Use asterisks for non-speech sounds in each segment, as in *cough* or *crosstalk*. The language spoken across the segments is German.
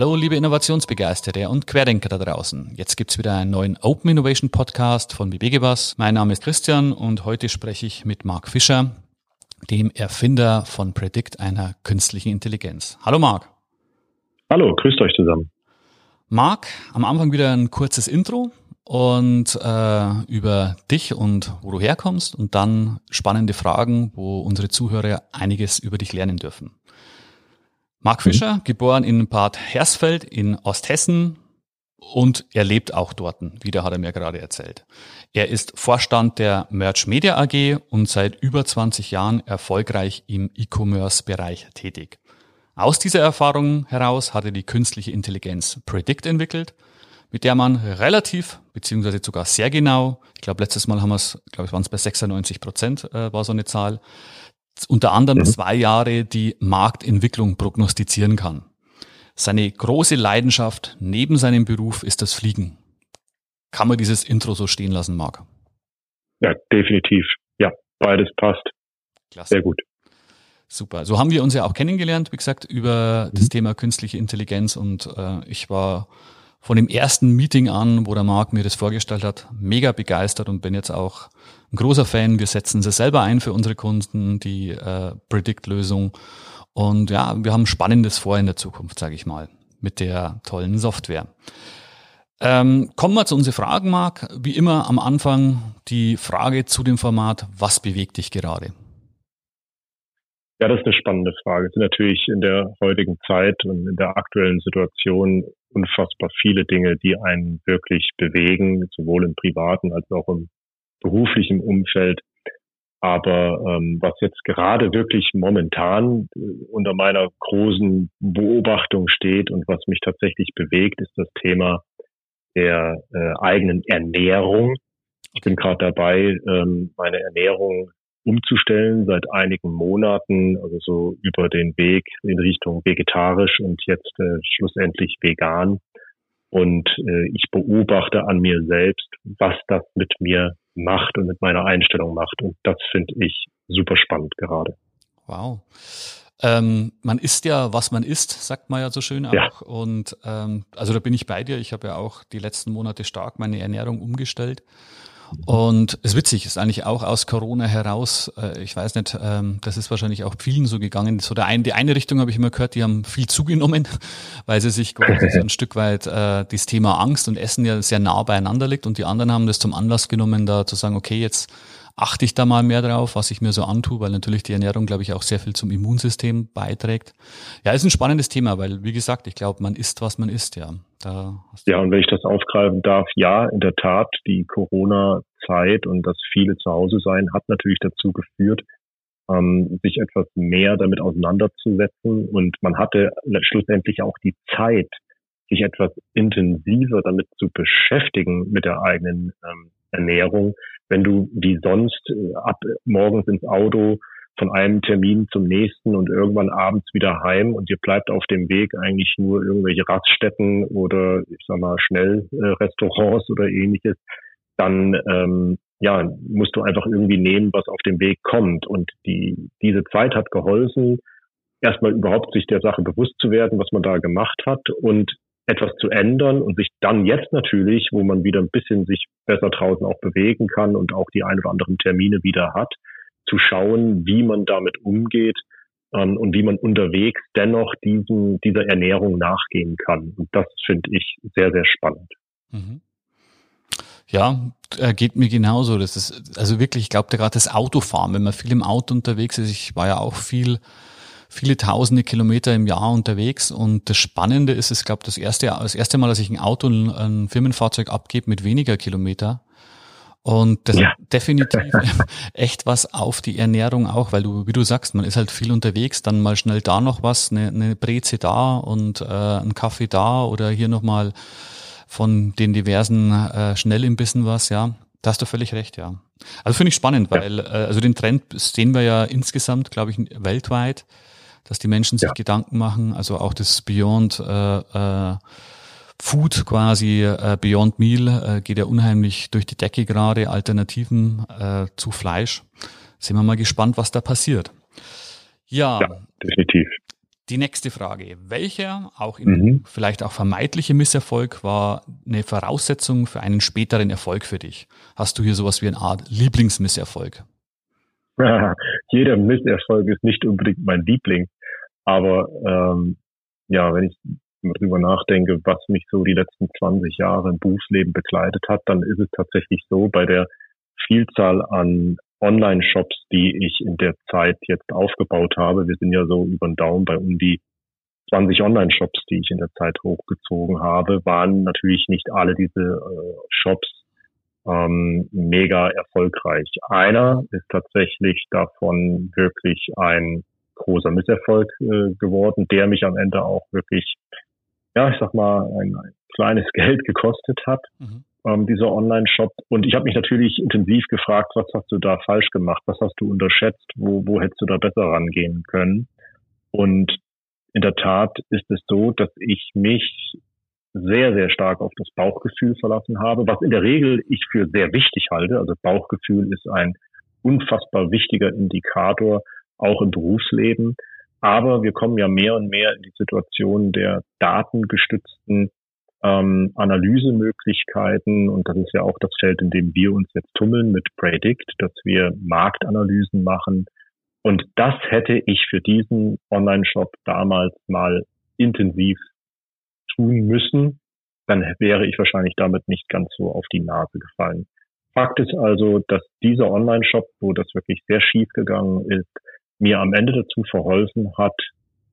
Hallo, liebe Innovationsbegeisterte und Querdenker da draußen. Jetzt gibt's wieder einen neuen Open Innovation Podcast von BBGBAS. Mein Name ist Christian und heute spreche ich mit Marc Fischer, dem Erfinder von Predict, einer künstlichen Intelligenz. Hallo Marc. Hallo, grüßt euch zusammen. Marc, am Anfang wieder ein kurzes Intro und äh, über dich und wo du herkommst und dann spannende Fragen, wo unsere Zuhörer einiges über dich lernen dürfen. Marc mhm. Fischer, mhm. geboren in Bad Hersfeld in Osthessen und er lebt auch dort, wieder hat er mir gerade erzählt. Er ist Vorstand der Merch Media AG und seit über 20 Jahren erfolgreich im E-Commerce-Bereich tätig. Aus dieser Erfahrung heraus hat er die künstliche Intelligenz Predict entwickelt – mit der man relativ, beziehungsweise sogar sehr genau, ich glaube letztes Mal haben wir es, glaube ich, waren es bei 96 Prozent, äh, war so eine Zahl, unter anderem mhm. zwei Jahre die Marktentwicklung prognostizieren kann. Seine große Leidenschaft neben seinem Beruf ist das Fliegen. Kann man dieses Intro so stehen lassen, Marc? Ja, definitiv. Ja, beides passt. Klasse. Sehr gut. Super. So haben wir uns ja auch kennengelernt, wie gesagt, über mhm. das Thema künstliche Intelligenz und äh, ich war von dem ersten Meeting an, wo der Marc mir das vorgestellt hat, mega begeistert und bin jetzt auch ein großer Fan. Wir setzen sie selber ein für unsere Kunden, die äh, Predict-Lösung. Und ja, wir haben Spannendes vor in der Zukunft, sage ich mal, mit der tollen Software. Ähm, kommen wir zu unseren Fragen, Marc. Wie immer am Anfang die Frage zu dem Format, was bewegt dich gerade? Ja, das ist eine spannende Frage. Es sind natürlich in der heutigen Zeit und in der aktuellen Situation unfassbar viele Dinge, die einen wirklich bewegen, sowohl im privaten als auch im beruflichen Umfeld. Aber ähm, was jetzt gerade wirklich momentan äh, unter meiner großen Beobachtung steht und was mich tatsächlich bewegt, ist das Thema der äh, eigenen Ernährung. Ich bin gerade dabei, ähm, meine Ernährung umzustellen seit einigen Monaten, also so über den Weg in Richtung vegetarisch und jetzt äh, schlussendlich vegan. Und äh, ich beobachte an mir selbst, was das mit mir macht und mit meiner Einstellung macht. Und das finde ich super spannend gerade. Wow. Ähm, man isst ja, was man isst, sagt man ja so schön auch. Ja. Und ähm, also da bin ich bei dir. Ich habe ja auch die letzten Monate stark meine Ernährung umgestellt. Und es ist witzig, ist eigentlich auch aus Corona heraus, äh, ich weiß nicht, ähm, das ist wahrscheinlich auch vielen so gegangen. So der eine, die eine Richtung habe ich immer gehört, die haben viel zugenommen, *laughs* weil sie sich quasi so ein Stück weit äh, das Thema Angst und Essen ja sehr nah beieinander liegt und die anderen haben das zum Anlass genommen, da zu sagen, okay, jetzt achte ich da mal mehr drauf, was ich mir so antue, weil natürlich die Ernährung, glaube ich, auch sehr viel zum Immunsystem beiträgt. Ja, ist ein spannendes Thema, weil, wie gesagt, ich glaube, man isst, was man isst, ja. Da ja, und wenn ich das aufgreifen darf, ja, in der Tat, die Corona-Zeit und das viele zu Hause sein hat natürlich dazu geführt, ähm, sich etwas mehr damit auseinanderzusetzen und man hatte schlussendlich auch die Zeit, sich etwas intensiver damit zu beschäftigen mit der eigenen ähm, Ernährung, wenn du wie sonst äh, ab morgens ins Auto von einem Termin zum nächsten und irgendwann abends wieder heim und dir bleibt auf dem Weg eigentlich nur irgendwelche Raststätten oder ich sag mal Schnellrestaurants oder ähnliches, dann ähm, ja, musst du einfach irgendwie nehmen, was auf dem Weg kommt. Und die, diese Zeit hat geholfen, erstmal überhaupt sich der Sache bewusst zu werden, was man da gemacht hat und etwas zu ändern und sich dann jetzt natürlich, wo man wieder ein bisschen sich besser draußen auch bewegen kann und auch die ein oder anderen Termine wieder hat, zu schauen, wie man damit umgeht ähm, und wie man unterwegs dennoch diesen, dieser Ernährung nachgehen kann. Und das finde ich sehr, sehr spannend. Mhm. Ja, äh, geht mir genauso. Das ist also wirklich, ich glaube, gerade das Autofahren, wenn man viel im Auto unterwegs ist, ich war ja auch viel viele tausende Kilometer im Jahr unterwegs. Und das Spannende ist, ich glaube, das erste, das erste Mal, dass ich ein Auto, ein Firmenfahrzeug abgebe mit weniger Kilometer. Und das ja. hat definitiv *laughs* echt was auf die Ernährung auch, weil du, wie du sagst, man ist halt viel unterwegs, dann mal schnell da noch was, eine, eine Breze da und äh, ein Kaffee da oder hier nochmal von den diversen äh, Schnellimbissen was, ja. Da hast du völlig recht, ja. Also finde ich spannend, weil äh, also den Trend sehen wir ja insgesamt, glaube ich, weltweit dass die Menschen sich ja. Gedanken machen, also auch das Beyond äh, äh, Food quasi, äh, Beyond Meal äh, geht ja unheimlich durch die Decke gerade, Alternativen äh, zu Fleisch. Sind wir mal gespannt, was da passiert. Ja, ja definitiv. Die nächste Frage. Welcher, auch in, mhm. vielleicht auch vermeintliche Misserfolg, war eine Voraussetzung für einen späteren Erfolg für dich? Hast du hier sowas wie eine Art Lieblingsmisserfolg? *laughs* Jeder Misserfolg ist nicht unbedingt mein Liebling. Aber ähm, ja, wenn ich darüber nachdenke, was mich so die letzten 20 Jahre im Berufsleben begleitet hat, dann ist es tatsächlich so, bei der Vielzahl an Online-Shops, die ich in der Zeit jetzt aufgebaut habe. Wir sind ja so über den Daumen bei um die 20 Online-Shops, die ich in der Zeit hochgezogen habe, waren natürlich nicht alle diese äh, Shops ähm, mega erfolgreich. Einer ist tatsächlich davon wirklich ein großer Misserfolg äh, geworden, der mich am Ende auch wirklich, ja, ich sag mal, ein, ein kleines *laughs* Geld gekostet hat. Mhm ähm, dieser Online-Shop. Und ich habe mich natürlich intensiv gefragt, was hast du da falsch gemacht? Was hast du unterschätzt? Wo, wo hättest du da besser rangehen können? Und in der Tat ist es so, dass ich mich sehr, sehr stark auf das Bauchgefühl verlassen habe, was in der Regel ich für sehr wichtig halte. Also Bauchgefühl ist ein unfassbar wichtiger Indikator, auch im Berufsleben. Aber wir kommen ja mehr und mehr in die Situation der datengestützten ähm, Analysemöglichkeiten und das ist ja auch das Feld, in dem wir uns jetzt tummeln mit Predict, dass wir Marktanalysen machen. Und das hätte ich für diesen Online-Shop damals mal intensiv tun müssen. Dann wäre ich wahrscheinlich damit nicht ganz so auf die Nase gefallen. Fakt ist also, dass dieser Online-Shop, wo das wirklich sehr schief gegangen ist, mir am Ende dazu verholfen hat,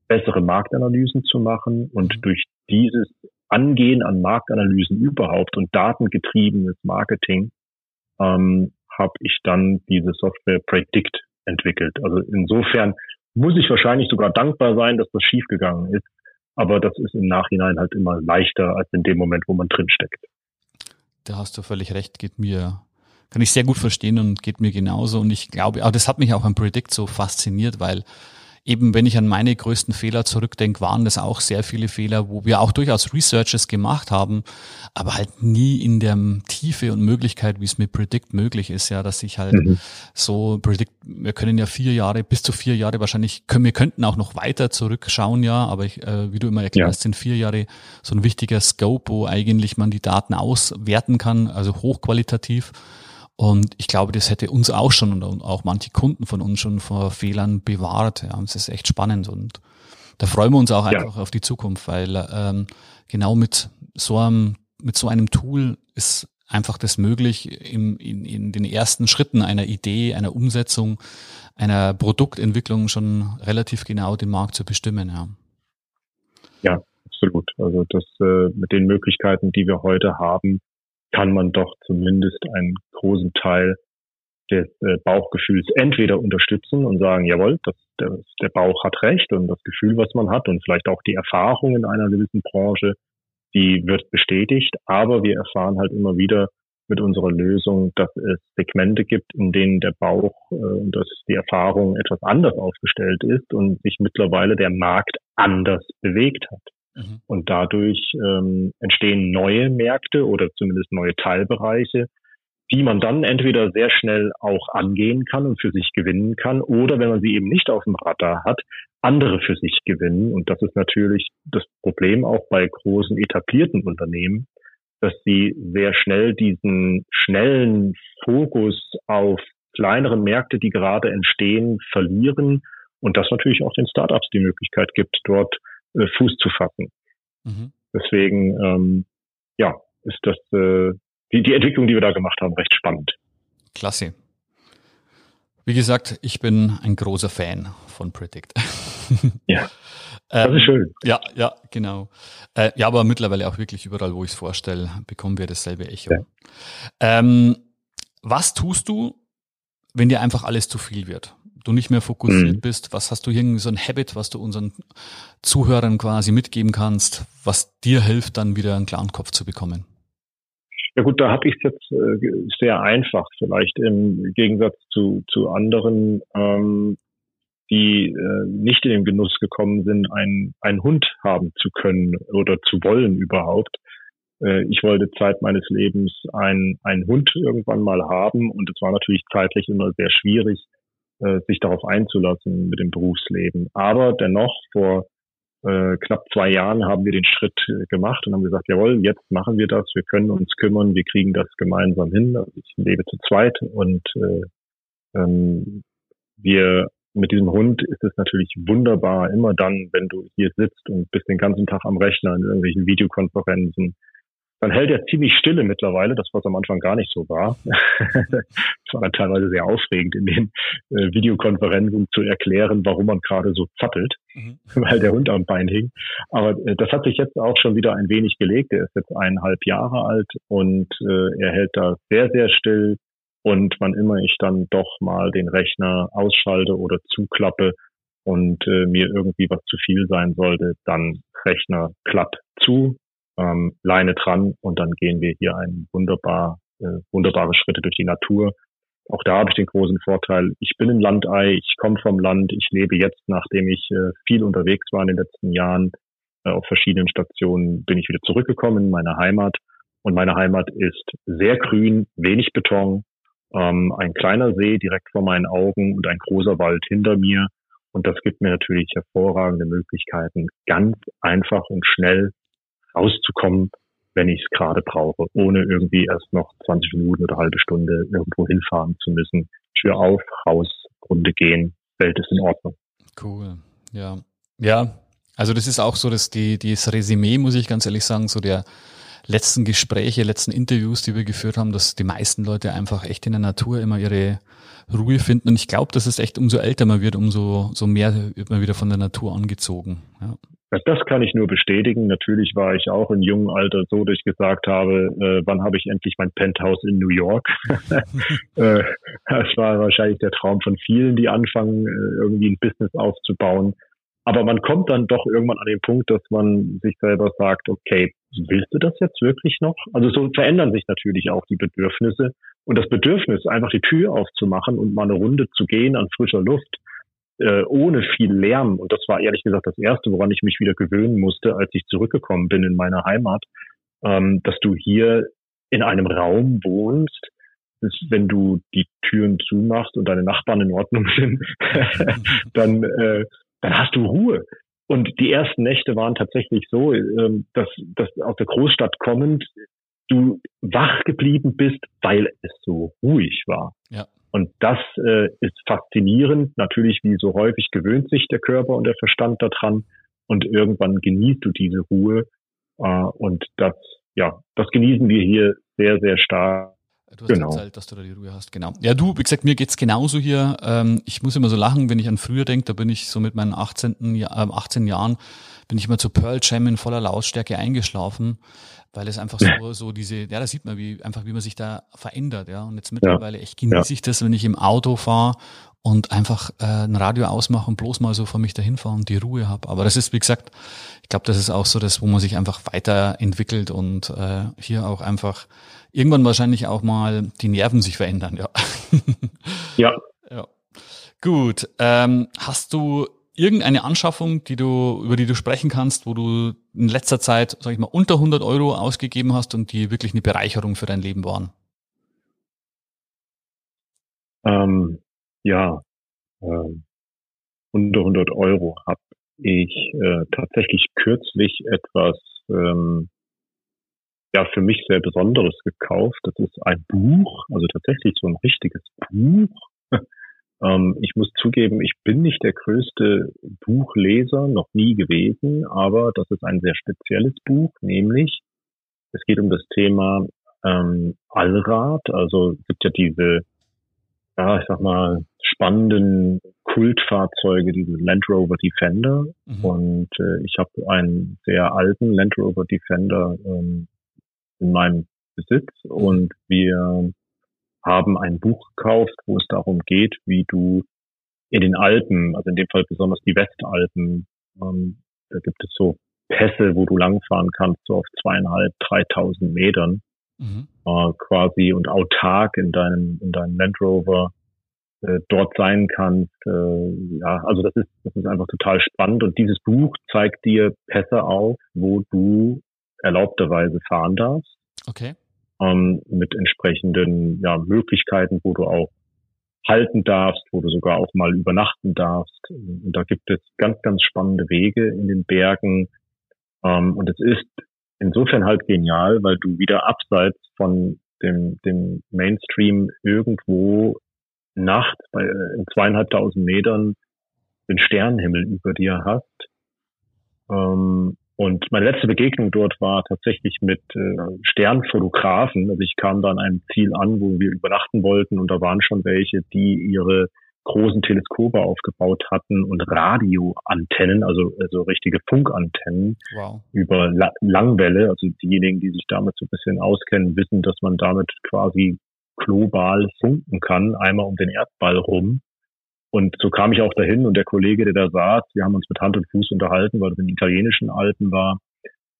bessere Marktanalysen zu machen und durch dieses Angehen an Marktanalysen überhaupt und datengetriebenes Marketing ähm, habe ich dann diese Software Predict entwickelt. Also insofern muss ich wahrscheinlich sogar dankbar sein, dass das schiefgegangen ist. Aber das ist im Nachhinein halt immer leichter als in dem Moment, wo man drinsteckt. Da hast du völlig recht, geht mir, kann ich sehr gut verstehen und geht mir genauso. Und ich glaube, aber das hat mich auch am Predict so fasziniert, weil eben wenn ich an meine größten Fehler zurückdenke, waren das auch sehr viele Fehler, wo wir auch durchaus Researches gemacht haben, aber halt nie in der Tiefe und Möglichkeit, wie es mit Predict möglich ist, ja, dass ich halt mhm. so Predict, wir können ja vier Jahre, bis zu vier Jahre wahrscheinlich, können, wir könnten auch noch weiter zurückschauen, ja, aber ich, äh, wie du immer erklärst, ja. sind vier Jahre so ein wichtiger Scope, wo eigentlich man die Daten auswerten kann, also hochqualitativ. Und ich glaube, das hätte uns auch schon und auch manche Kunden von uns schon vor Fehlern bewahrt. Ja, und es ist echt spannend und da freuen wir uns auch ja. einfach auf die Zukunft, weil ähm, genau mit so einem mit so einem Tool ist einfach das möglich, im, in, in den ersten Schritten einer Idee, einer Umsetzung, einer Produktentwicklung schon relativ genau den Markt zu bestimmen. Ja, ja absolut. Also das äh, mit den Möglichkeiten, die wir heute haben, kann man doch zumindest einen großen Teil des äh, Bauchgefühls entweder unterstützen und sagen, jawohl, das, das, der Bauch hat recht und das Gefühl, was man hat und vielleicht auch die Erfahrung in einer gewissen Branche, die wird bestätigt, aber wir erfahren halt immer wieder mit unserer Lösung, dass es Segmente gibt, in denen der Bauch äh, und dass die Erfahrung etwas anders aufgestellt ist und sich mittlerweile der Markt anders bewegt hat. Mhm. Und dadurch ähm, entstehen neue Märkte oder zumindest neue Teilbereiche, die man dann entweder sehr schnell auch angehen kann und für sich gewinnen kann oder wenn man sie eben nicht auf dem Radar hat, andere für sich gewinnen. Und das ist natürlich das Problem auch bei großen etablierten Unternehmen, dass sie sehr schnell diesen schnellen Fokus auf kleinere Märkte, die gerade entstehen, verlieren und das natürlich auch den Startups die Möglichkeit gibt, dort äh, Fuß zu fassen. Mhm. Deswegen, ähm, ja, ist das äh, die, die Entwicklung, die wir da gemacht haben, recht spannend. Klasse. Wie gesagt, ich bin ein großer Fan von Predict. *laughs* Ja, das ist schön. Ähm, ja, ja, genau. Äh, ja, aber mittlerweile auch wirklich überall, wo ich es vorstelle, bekommen wir dasselbe Echo. Ja. Ähm, was tust du, wenn dir einfach alles zu viel wird? Du nicht mehr fokussiert mhm. bist? Was hast du irgendwie so ein Habit, was du unseren Zuhörern quasi mitgeben kannst, was dir hilft, dann wieder einen klaren Kopf zu bekommen? Ja gut, da habe ich es jetzt äh, sehr einfach, vielleicht im Gegensatz zu, zu anderen, ähm, die äh, nicht in den Genuss gekommen sind, einen, einen Hund haben zu können oder zu wollen überhaupt. Äh, ich wollte Zeit meines Lebens einen, einen Hund irgendwann mal haben und es war natürlich zeitlich immer sehr schwierig, äh, sich darauf einzulassen mit dem Berufsleben. Aber dennoch vor äh, knapp zwei Jahren haben wir den Schritt äh, gemacht und haben gesagt, jawohl, jetzt machen wir das, wir können uns kümmern, wir kriegen das gemeinsam hin. Also ich lebe zu zweit und äh, ähm, wir mit diesem Hund ist es natürlich wunderbar, immer dann, wenn du hier sitzt und bist den ganzen Tag am Rechner in irgendwelchen Videokonferenzen, dann hält er ziemlich stille mittlerweile, das was am Anfang gar nicht so war. *laughs* Es war dann teilweise sehr aufregend, in den äh, Videokonferenzen zu erklären, warum man gerade so zappelt, mhm. *laughs* weil der Hund am Bein hing. Aber äh, das hat sich jetzt auch schon wieder ein wenig gelegt. Er ist jetzt eineinhalb Jahre alt und äh, er hält da sehr, sehr still. Und wann immer ich dann doch mal den Rechner ausschalte oder zuklappe und äh, mir irgendwie was zu viel sein sollte, dann Rechner klapp zu, ähm, Leine dran und dann gehen wir hier einen wunderbar, äh, wunderbare Schritte durch die Natur. Auch da habe ich den großen Vorteil, ich bin ein Landei, ich komme vom Land, ich lebe jetzt, nachdem ich äh, viel unterwegs war in den letzten Jahren, äh, auf verschiedenen Stationen, bin ich wieder zurückgekommen in meine Heimat. Und meine Heimat ist sehr grün, wenig Beton, ähm, ein kleiner See direkt vor meinen Augen und ein großer Wald hinter mir. Und das gibt mir natürlich hervorragende Möglichkeiten, ganz einfach und schnell rauszukommen, wenn ich es gerade brauche, ohne irgendwie erst noch 20 Minuten oder halbe Stunde irgendwo hinfahren zu müssen. Tür auf, raus, Runde gehen, Welt ist in Ordnung. Cool. Ja. Ja, also das ist auch so, dass die, das Resümee, muss ich ganz ehrlich sagen, so der letzten Gespräche, letzten Interviews, die wir geführt haben, dass die meisten Leute einfach echt in der Natur immer ihre Ruhe finden. Und ich glaube, dass es echt umso älter man wird, umso so mehr wird man wieder von der Natur angezogen. Ja. Das kann ich nur bestätigen. Natürlich war ich auch im jungen Alter so, dass ich gesagt habe, äh, wann habe ich endlich mein Penthouse in New York? *laughs* äh, das war wahrscheinlich der Traum von vielen, die anfangen, äh, irgendwie ein Business aufzubauen. Aber man kommt dann doch irgendwann an den Punkt, dass man sich selber sagt, okay, willst du das jetzt wirklich noch? Also so verändern sich natürlich auch die Bedürfnisse. Und das Bedürfnis, einfach die Tür aufzumachen und mal eine Runde zu gehen an frischer Luft, äh, ohne viel Lärm. Und das war ehrlich gesagt das Erste, woran ich mich wieder gewöhnen musste, als ich zurückgekommen bin in meine Heimat, ähm, dass du hier in einem Raum wohnst, dass, wenn du die Türen zumachst und deine Nachbarn in Ordnung *laughs* sind, *laughs* dann, äh, dann hast du Ruhe. Und die ersten Nächte waren tatsächlich so, ähm, dass, dass aus der Großstadt kommend du wach geblieben bist, weil es so ruhig war. Ja. Und das äh, ist faszinierend. Natürlich, wie so häufig gewöhnt sich der Körper und der Verstand daran. Und irgendwann genießt du diese Ruhe. Äh, und das, ja, das genießen wir hier sehr, sehr stark. Du hast genau. erzählt, dass du da die Ruhe hast, genau. Ja, du, wie gesagt, mir geht's genauso hier. Ähm, ich muss immer so lachen, wenn ich an früher denke, da bin ich so mit meinen 18, äh, 18 Jahren, bin ich immer zu Pearl Jam in voller Lautstärke eingeschlafen weil es einfach so, so diese, ja, da sieht man, wie einfach, wie man sich da verändert, ja. Und jetzt mittlerweile echt genieße ja. ich das, wenn ich im Auto fahre und einfach äh, ein Radio ausmache und bloß mal so vor mich dahin fahre und die Ruhe habe. Aber das ist, wie gesagt, ich glaube, das ist auch so das, wo man sich einfach weiterentwickelt und äh, hier auch einfach irgendwann wahrscheinlich auch mal die Nerven sich verändern, ja. *laughs* Ja. ja. Gut. Ähm, hast du irgendeine Anschaffung, die du, über die du sprechen kannst, wo du in letzter Zeit, sag ich mal, unter 100 Euro ausgegeben hast und die wirklich eine Bereicherung für dein Leben waren? Ähm, ja, ähm, unter 100 Euro habe ich äh, tatsächlich kürzlich etwas ähm, ja für mich sehr Besonderes gekauft. Das ist ein Buch, also tatsächlich so ein richtiges Buch *laughs* ähm, ich muss zugeben, ich bin nicht der größte Buchleser, noch nie gewesen, aber das ist ein sehr spezielles Buch, nämlich es geht um das Thema ähm, Allrad. Also es gibt ja diese, ja, ich sag mal, spannenden Kultfahrzeuge, diese Land Rover Defender. Mhm. Und äh, ich habe einen sehr alten Land Rover Defender ähm, in meinem Besitz und wir haben ein Buch gekauft, wo es darum geht, wie du in den Alpen, also in dem Fall besonders die Westalpen, ähm, da gibt es so Pässe, wo du langfahren kannst, so auf zweieinhalb, dreitausend Metern, mhm. äh, quasi und autark in deinem, in deinem Land Rover äh, dort sein kannst. Äh, ja, also das ist, das ist einfach total spannend und dieses Buch zeigt dir Pässe auf, wo du erlaubterweise fahren darfst. Okay ähm, mit entsprechenden ja, Möglichkeiten, wo du auch halten darfst, wo du sogar auch mal übernachten darfst. Und da gibt es ganz, ganz spannende Wege in den Bergen. Ähm, und es ist insofern halt genial, weil du wieder abseits von dem, dem Mainstream irgendwo nachts bei in zweieinhalbtausend Metern den Sternenhimmel über dir hast. Ähm, und meine letzte Begegnung dort war tatsächlich mit äh, Sternfotografen. Also ich kam da an einem Ziel an, wo wir übernachten wollten und da waren schon welche, die ihre großen Teleskope aufgebaut hatten und Radioantennen, also, also richtige Funkantennen wow. über La Langwelle. Also diejenigen, die sich damit so ein bisschen auskennen, wissen, dass man damit quasi global funken kann, einmal um den Erdball rum. Und so kam ich auch dahin und der Kollege, der da saß, wir haben uns mit Hand und Fuß unterhalten, weil es in italienischen Alpen war.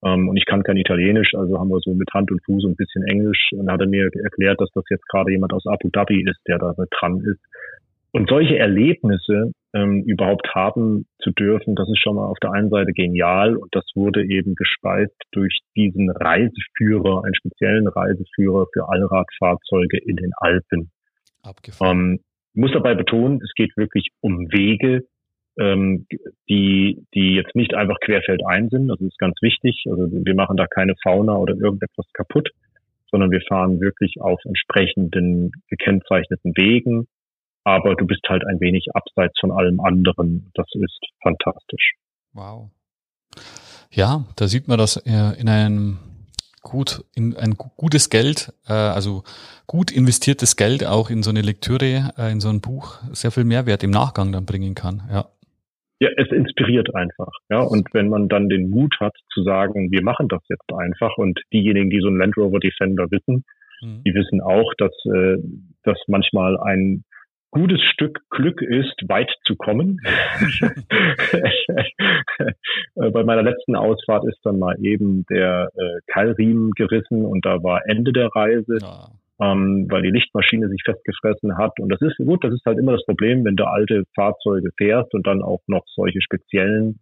Ähm, und ich kann kein Italienisch, also haben wir so mit Hand und Fuß und ein bisschen Englisch. Und hat er mir erklärt, dass das jetzt gerade jemand aus Abu Dhabi ist, der da dran ist. Und solche Erlebnisse ähm, überhaupt haben zu dürfen, das ist schon mal auf der einen Seite genial und das wurde eben gespeist durch diesen Reiseführer, einen speziellen Reiseführer für Allradfahrzeuge in den Alpen. Abgefahren. Ähm, muss dabei betonen, es geht wirklich um Wege, ähm, die, die jetzt nicht einfach querfeldein sind. Das ist ganz wichtig. Also wir machen da keine Fauna oder irgendetwas kaputt, sondern wir fahren wirklich auf entsprechenden gekennzeichneten Wegen. Aber du bist halt ein wenig abseits von allem anderen. Das ist fantastisch. Wow. Ja, da sieht man das äh, in einem gut in ein gutes Geld, äh, also gut investiertes Geld auch in so eine Lektüre, äh, in so ein Buch sehr viel Mehrwert im Nachgang dann bringen kann. Ja. Ja, es inspiriert einfach. Ja, und wenn man dann den Mut hat zu sagen, wir machen das jetzt einfach und diejenigen, die so ein Land Rover Defender wissen, mhm. die wissen auch, dass, äh, dass manchmal ein gutes Stück Glück ist, weit zu kommen. *laughs* Bei meiner letzten Ausfahrt ist dann mal eben der äh, Keilriemen gerissen und da war Ende der Reise, ja. ähm, weil die Lichtmaschine sich festgefressen hat. Und das ist gut, das ist halt immer das Problem, wenn du alte Fahrzeuge fährst und dann auch noch solche speziellen,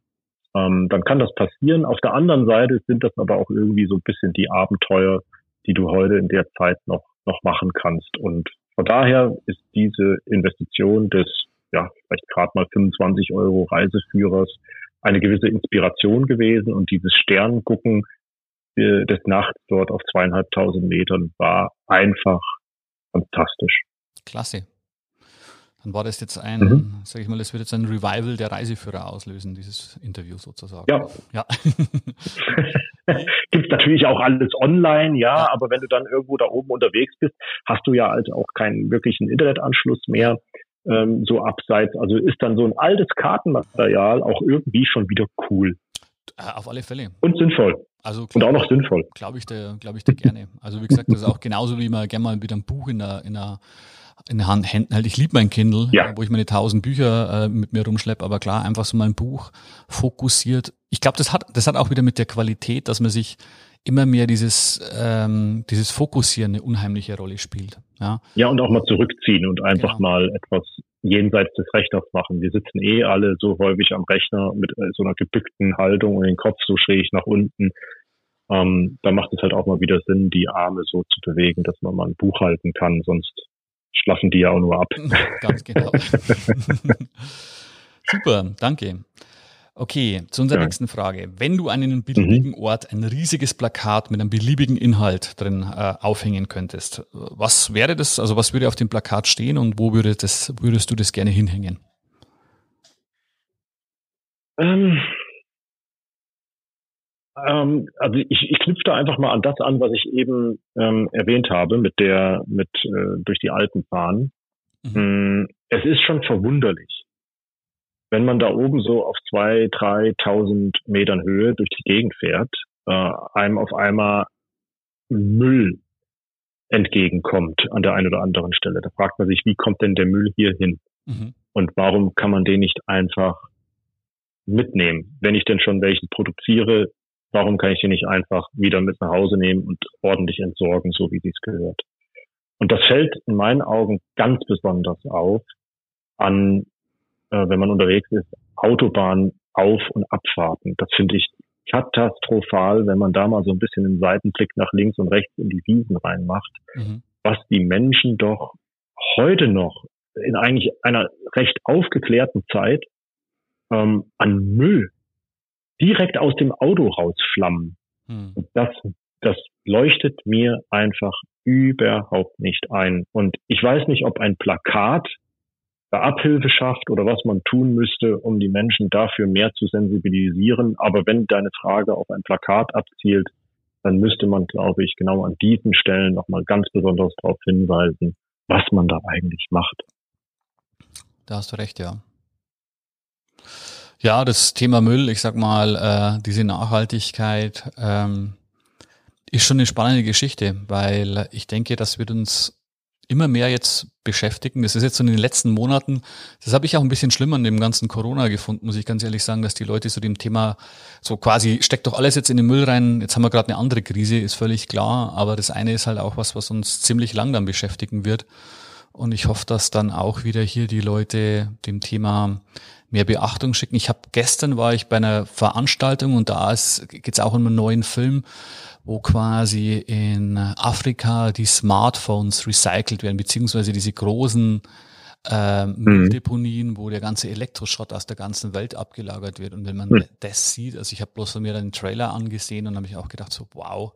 ähm, dann kann das passieren. Auf der anderen Seite sind das aber auch irgendwie so ein bisschen die Abenteuer, die du heute in der Zeit noch noch machen kannst. Und von daher ist diese Investition des, ja, vielleicht gerade mal 25 Euro Reiseführers eine gewisse Inspiration gewesen und dieses Sterngucken äh, des Nachts dort auf zweieinhalbtausend Metern war einfach fantastisch. Klasse. Dann war das jetzt ein, mhm. sag ich mal, das wird jetzt ein Revival der Reiseführer auslösen, dieses Interview sozusagen. Ja. ja. *laughs* Gibt natürlich auch alles online, ja, ja, aber wenn du dann irgendwo da oben unterwegs bist, hast du ja halt auch keinen wirklichen Internetanschluss mehr. Ähm, so abseits, also ist dann so ein altes Kartenmaterial auch irgendwie schon wieder cool. Äh, auf alle Fälle. Und sinnvoll. Also und auch noch sinnvoll. Glaube ich dir, glaube ich dir gerne. Also wie gesagt, das ist auch genauso wie man gerne mal wieder ein Buch in der, in der in den Händen halt. Ich liebe mein Kindle, ja. wo ich meine tausend Bücher äh, mit mir rumschleppe, aber klar, einfach so mein Buch fokussiert. Ich glaube, das hat, das hat auch wieder mit der Qualität, dass man sich immer mehr dieses, ähm, dieses Fokussieren eine unheimliche Rolle spielt. Ja, ja und auch mal zurückziehen und einfach genau. mal etwas jenseits des Rechners machen. Wir sitzen eh alle so häufig am Rechner mit äh, so einer gebückten Haltung und den Kopf so schräg nach unten. Ähm, da macht es halt auch mal wieder Sinn, die Arme so zu bewegen, dass man mal ein Buch halten kann. Sonst schlafen die ja auch nur ab. *laughs* Ganz genau. *laughs* Super, danke. Okay, zu unserer ja. nächsten Frage. Wenn du an einem beliebigen mhm. Ort ein riesiges Plakat mit einem beliebigen Inhalt drin äh, aufhängen könntest, was wäre das, also was würde auf dem Plakat stehen und wo würde das, würdest du das gerne hinhängen? Ähm, ähm, also ich, ich knüpfe da einfach mal an das an, was ich eben ähm, erwähnt habe mit der mit äh, durch die Alpen fahren. Mhm. Mm, es ist schon verwunderlich, wenn man da oben so auf zwei, dreitausend Metern Höhe durch die Gegend fährt, äh, einem auf einmal Müll entgegenkommt an der einen oder anderen Stelle. Da fragt man sich, wie kommt denn der Müll hier hin? Mhm. Und warum kann man den nicht einfach mitnehmen? Wenn ich denn schon welchen produziere, Warum kann ich die nicht einfach wieder mit nach Hause nehmen und ordentlich entsorgen, so wie dies gehört? Und das fällt in meinen Augen ganz besonders auf an, äh, wenn man unterwegs ist, Autobahn auf- und Abfahrten. Das finde ich katastrophal, wenn man da mal so ein bisschen einen Seitenblick nach links und rechts in die Wiesen reinmacht, mhm. was die Menschen doch heute noch in eigentlich einer recht aufgeklärten Zeit ähm, an Müll direkt aus dem Auto rausflammen. Hm. Das, das leuchtet mir einfach überhaupt nicht ein. Und ich weiß nicht, ob ein Plakat da Abhilfe schafft oder was man tun müsste, um die Menschen dafür mehr zu sensibilisieren. Aber wenn deine Frage auf ein Plakat abzielt, dann müsste man, glaube ich, genau an diesen Stellen nochmal ganz besonders darauf hinweisen, was man da eigentlich macht. Da hast du recht, ja. Ja, das Thema Müll, ich sag mal, äh, diese Nachhaltigkeit ähm, ist schon eine spannende Geschichte, weil ich denke, das wird uns immer mehr jetzt beschäftigen. Das ist jetzt so in den letzten Monaten, das habe ich auch ein bisschen schlimmer an dem ganzen Corona gefunden, muss ich ganz ehrlich sagen, dass die Leute so dem Thema so quasi steckt doch alles jetzt in den Müll rein. Jetzt haben wir gerade eine andere Krise, ist völlig klar, aber das eine ist halt auch was, was uns ziemlich lang dann beschäftigen wird. Und ich hoffe, dass dann auch wieder hier die Leute dem Thema mehr Beachtung schicken. Ich habe gestern war ich bei einer Veranstaltung und da geht es auch um einen neuen Film, wo quasi in Afrika die Smartphones recycelt werden, beziehungsweise diese großen äh, Mülldeponien, wo der ganze Elektroschrott aus der ganzen Welt abgelagert wird. Und wenn man mhm. das sieht, also ich habe bloß mir den Trailer angesehen und habe ich auch gedacht, so wow.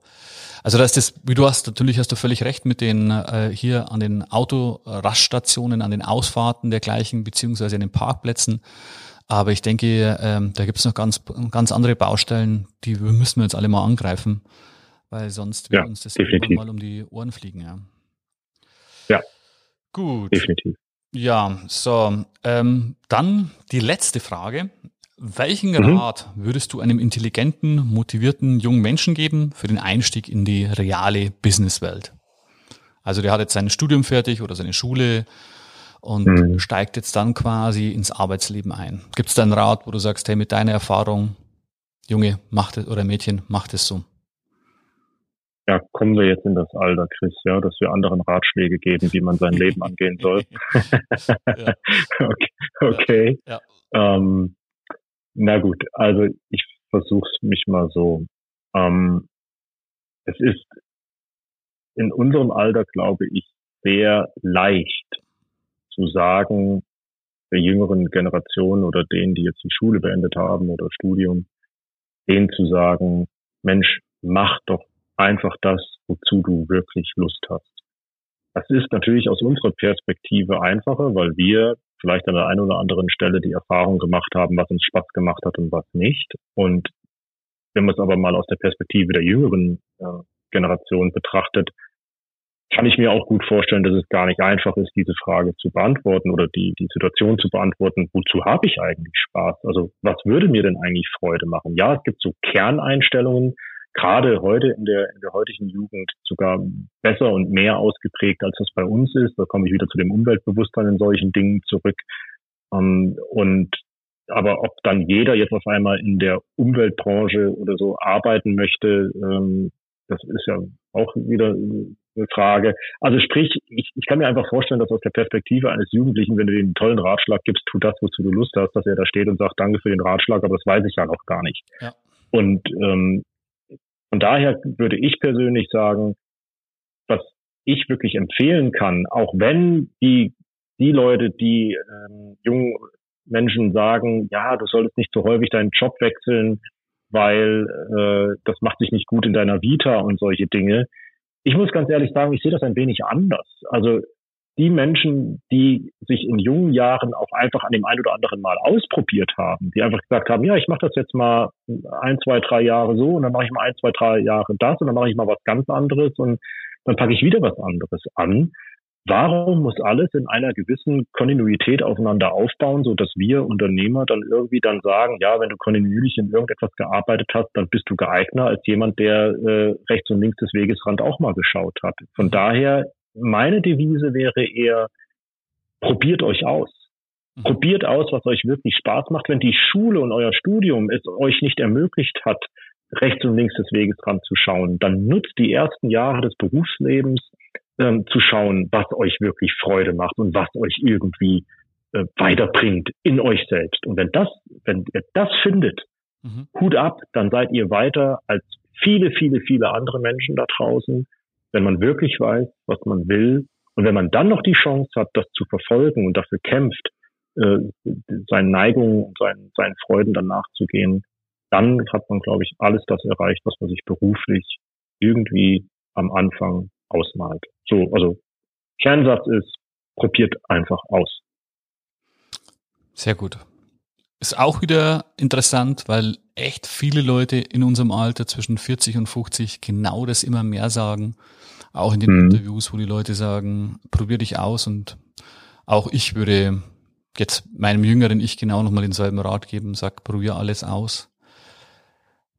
Also da ist das, wie du hast, natürlich hast du völlig recht mit den äh, hier an den Autoraststationen, an den Ausfahrten dergleichen, beziehungsweise an den Parkplätzen. Aber ich denke, ähm, da gibt es noch ganz, ganz andere Baustellen, die müssen wir jetzt alle mal angreifen, weil sonst wird ja, uns das definitiv. mal um die Ohren fliegen. Ja. ja. Gut. Definitiv. Ja, so, ähm, dann die letzte Frage. Welchen mhm. Rat würdest du einem intelligenten, motivierten jungen Menschen geben für den Einstieg in die reale Businesswelt? Also der hat jetzt sein Studium fertig oder seine Schule und mhm. steigt jetzt dann quasi ins Arbeitsleben ein. Gibt es da einen Rat, wo du sagst, hey, mit deiner Erfahrung, Junge, macht es oder Mädchen, macht es so? Ja, kommen wir jetzt in das Alter, Chris, ja, dass wir anderen Ratschläge geben, wie man sein Leben angehen soll. *laughs* *laughs* okay. okay. Ja. Ähm, na gut, also ich versuche es mich mal so. Ähm, es ist in unserem Alter, glaube ich, sehr leicht zu sagen, der jüngeren Generation oder denen, die jetzt die Schule beendet haben oder Studium, denen zu sagen, Mensch, mach doch einfach das, wozu du wirklich Lust hast. Das ist natürlich aus unserer Perspektive einfacher, weil wir vielleicht an der einen oder anderen Stelle die Erfahrung gemacht haben, was uns Spaß gemacht hat und was nicht. Und wenn man es aber mal aus der Perspektive der jüngeren äh, Generation betrachtet, kann ich mir auch gut vorstellen, dass es gar nicht einfach ist, diese Frage zu beantworten oder die, die Situation zu beantworten, wozu habe ich eigentlich Spaß? Also was würde mir denn eigentlich Freude machen? Ja, es gibt so Kerneinstellungen, gerade heute in der, in der heutigen Jugend sogar besser und mehr ausgeprägt, als das bei uns ist. Da komme ich wieder zu dem Umweltbewusstsein in solchen Dingen zurück. Ähm, und aber ob dann jeder jetzt auf einmal in der Umweltbranche oder so arbeiten möchte, ähm, das ist ja auch wieder eine Frage. Also sprich, ich, ich kann mir einfach vorstellen, dass aus der Perspektive eines Jugendlichen, wenn du den tollen Ratschlag gibst, tu das, wozu du Lust hast, dass er da steht und sagt, danke für den Ratschlag, aber das weiß ich ja noch gar nicht. Ja. Und ähm, von daher würde ich persönlich sagen, was ich wirklich empfehlen kann, auch wenn die, die Leute, die ähm, jungen Menschen sagen, ja, du solltest nicht so häufig deinen Job wechseln, weil äh, das macht sich nicht gut in deiner Vita und solche Dinge. Ich muss ganz ehrlich sagen, ich sehe das ein wenig anders. Also die Menschen, die sich in jungen Jahren auch einfach an dem einen oder anderen Mal ausprobiert haben, die einfach gesagt haben, ja, ich mache das jetzt mal ein, zwei, drei Jahre so und dann mache ich mal ein, zwei, drei Jahre das und dann mache ich mal was ganz anderes und dann packe ich wieder was anderes an. Warum muss alles in einer gewissen Kontinuität aufeinander aufbauen, so dass wir Unternehmer dann irgendwie dann sagen, ja, wenn du kontinuierlich in irgendetwas gearbeitet hast, dann bist du geeigner als jemand, der äh, rechts und links des Wegesrand auch mal geschaut hat. Von daher meine Devise wäre eher, probiert euch aus. Mhm. Probiert aus, was euch wirklich Spaß macht. Wenn die Schule und euer Studium es euch nicht ermöglicht hat, rechts und links des Weges dran zu schauen, dann nutzt die ersten Jahre des Berufslebens ähm, zu schauen, was euch wirklich Freude macht und was euch irgendwie äh, weiterbringt in euch selbst. Und wenn das, wenn ihr das findet, mhm. Hut ab, dann seid ihr weiter als viele, viele, viele andere Menschen da draußen, wenn man wirklich weiß, was man will Und wenn man dann noch die Chance hat, das zu verfolgen und dafür kämpft, äh, seinen Neigungen und seinen, seinen Freuden dann nachzugehen, dann hat man, glaube ich, alles das erreicht, was man sich beruflich irgendwie am Anfang ausmalt. So, also Kernsatz ist, probiert einfach aus. Sehr gut. Ist auch wieder interessant, weil echt viele Leute in unserem Alter zwischen 40 und 50 genau das immer mehr sagen. Auch in den mhm. Interviews, wo die Leute sagen, probier dich aus und auch ich würde jetzt meinem jüngeren Ich genau nochmal denselben Rat geben, sag, probier alles aus.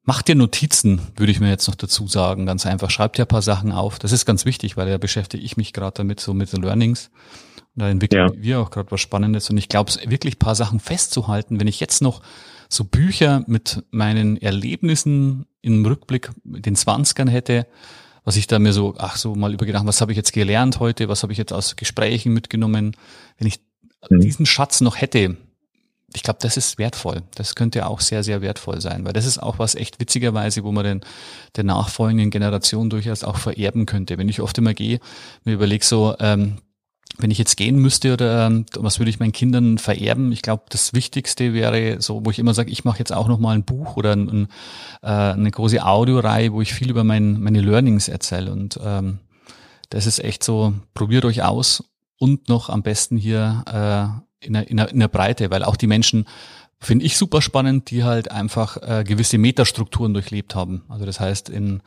Mach dir Notizen, würde ich mir jetzt noch dazu sagen, ganz einfach. Schreib dir ein paar Sachen auf. Das ist ganz wichtig, weil da beschäftige ich mich gerade damit, so mit den Learnings. Und da entwickeln ja. wir auch gerade was Spannendes. Und ich glaube, wirklich ein paar Sachen festzuhalten, wenn ich jetzt noch so Bücher mit meinen Erlebnissen im Rückblick den Zwanzigern hätte, was ich da mir so, ach so mal übergedacht, was habe ich jetzt gelernt heute, was habe ich jetzt aus Gesprächen mitgenommen, wenn ich mhm. diesen Schatz noch hätte, ich glaube, das ist wertvoll. Das könnte auch sehr, sehr wertvoll sein, weil das ist auch was echt witzigerweise, wo man den der nachfolgenden Generation durchaus auch vererben könnte. Wenn ich oft immer gehe, mir überlege so, ähm, wenn ich jetzt gehen müsste oder ähm, was würde ich meinen Kindern vererben? Ich glaube, das Wichtigste wäre so, wo ich immer sage, ich mache jetzt auch noch mal ein Buch oder ein, äh, eine große Audioreihe, wo ich viel über mein, meine Learnings erzähle. Und ähm, das ist echt so, probiert euch aus und noch am besten hier äh, in der, in, der, in der Breite, weil auch die Menschen, finde ich super spannend, die halt einfach äh, gewisse Metastrukturen durchlebt haben. Also das heißt, in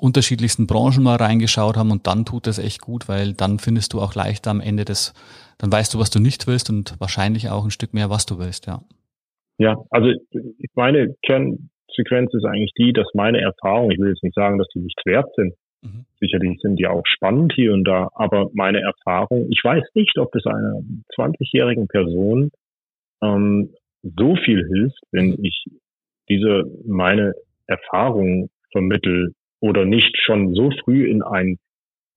unterschiedlichsten Branchen mal reingeschaut haben und dann tut das echt gut, weil dann findest du auch leichter am Ende das, dann weißt du, was du nicht willst und wahrscheinlich auch ein Stück mehr, was du willst, ja. Ja, also meine Kernsequenz ist eigentlich die, dass meine Erfahrungen, ich will jetzt nicht sagen, dass die nichts wert sind, Mhm. Sicherlich sind die auch spannend hier und da, aber meine Erfahrung, ich weiß nicht, ob es einer 20-jährigen Person ähm, so viel hilft, wenn ich diese meine Erfahrung vermittel oder nicht schon so früh in ein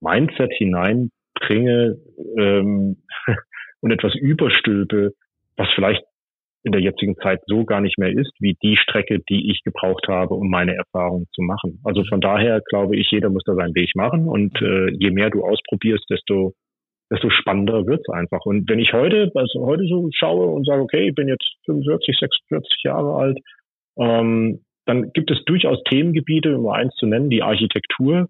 Mindset hineinbringe ähm, *laughs* und etwas überstülpe, was vielleicht in der jetzigen Zeit so gar nicht mehr ist, wie die Strecke, die ich gebraucht habe, um meine Erfahrungen zu machen. Also von daher glaube ich, jeder muss da seinen Weg machen und äh, je mehr du ausprobierst, desto desto spannender wird's einfach. Und wenn ich heute, also heute so schaue und sage, okay, ich bin jetzt 45, 46 Jahre alt, ähm, dann gibt es durchaus Themengebiete, um eins zu nennen, die Architektur.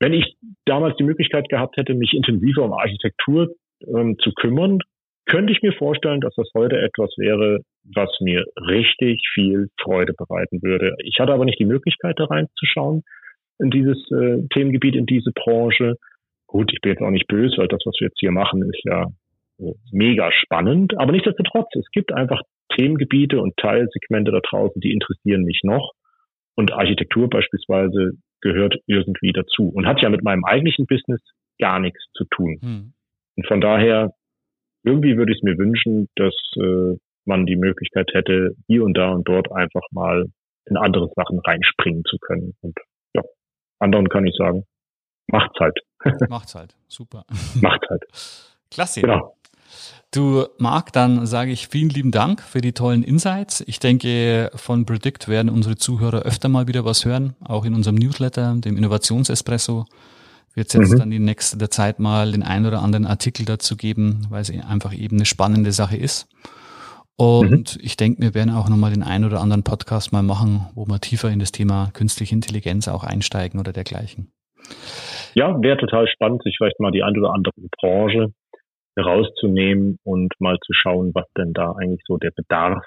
Wenn ich damals die Möglichkeit gehabt hätte, mich intensiver um Architektur ähm, zu kümmern, könnte ich mir vorstellen, dass das heute etwas wäre, was mir richtig viel Freude bereiten würde. Ich hatte aber nicht die Möglichkeit, da reinzuschauen in dieses äh, Themengebiet, in diese Branche. Gut, ich bin jetzt auch nicht böse, weil das, was wir jetzt hier machen, ist ja so mega spannend. Aber nichtsdestotrotz, es gibt einfach Themengebiete und Teilsegmente da draußen, die interessieren mich noch. Und Architektur beispielsweise gehört irgendwie dazu und hat ja mit meinem eigentlichen Business gar nichts zu tun. Hm. Und von daher irgendwie würde ich es mir wünschen, dass äh, man die Möglichkeit hätte, hier und da und dort einfach mal in andere Sachen reinspringen zu können. Und ja, anderen kann ich sagen, macht's halt. macht's halt, super. *laughs* macht's halt. Klasse. Genau. Du, Marc, dann sage ich vielen lieben Dank für die tollen Insights. Ich denke, von Predict werden unsere Zuhörer öfter mal wieder was hören, auch in unserem Newsletter, dem Innovationsespresso wird es jetzt mhm. dann die nächste Zeit mal den einen oder anderen Artikel dazu geben, weil es einfach eben eine spannende Sache ist. Und mhm. ich denke, wir werden auch nochmal den einen oder anderen Podcast mal machen, wo wir tiefer in das Thema künstliche Intelligenz auch einsteigen oder dergleichen. Ja, wäre total spannend, sich vielleicht mal die eine oder andere Branche herauszunehmen und mal zu schauen, was denn da eigentlich so der Bedarf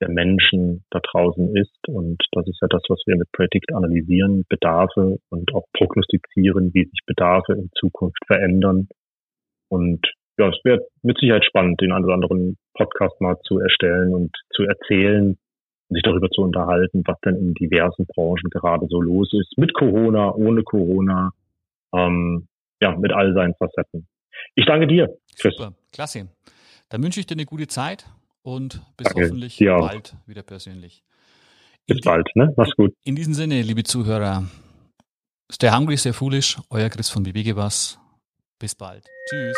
der Menschen da draußen ist. Und das ist ja das, was wir mit Predict analysieren, Bedarfe und auch prognostizieren, wie sich Bedarfe in Zukunft verändern. Und ja, es wäre mit Sicherheit spannend, den einen oder anderen Podcast mal zu erstellen und zu erzählen und sich darüber zu unterhalten, was denn in diversen Branchen gerade so los ist. Mit Corona, ohne Corona, ähm, ja, mit all seinen Facetten. Ich danke dir, Chris. Super, klasse. Dann wünsche ich dir eine gute Zeit und bis Danke, hoffentlich bald wieder persönlich. Bis bald, ne? Mach's gut. In diesem Sinne, liebe Zuhörer, stay hungry, stay foolish, euer Chris von Bewege was. Bis bald. Tschüss.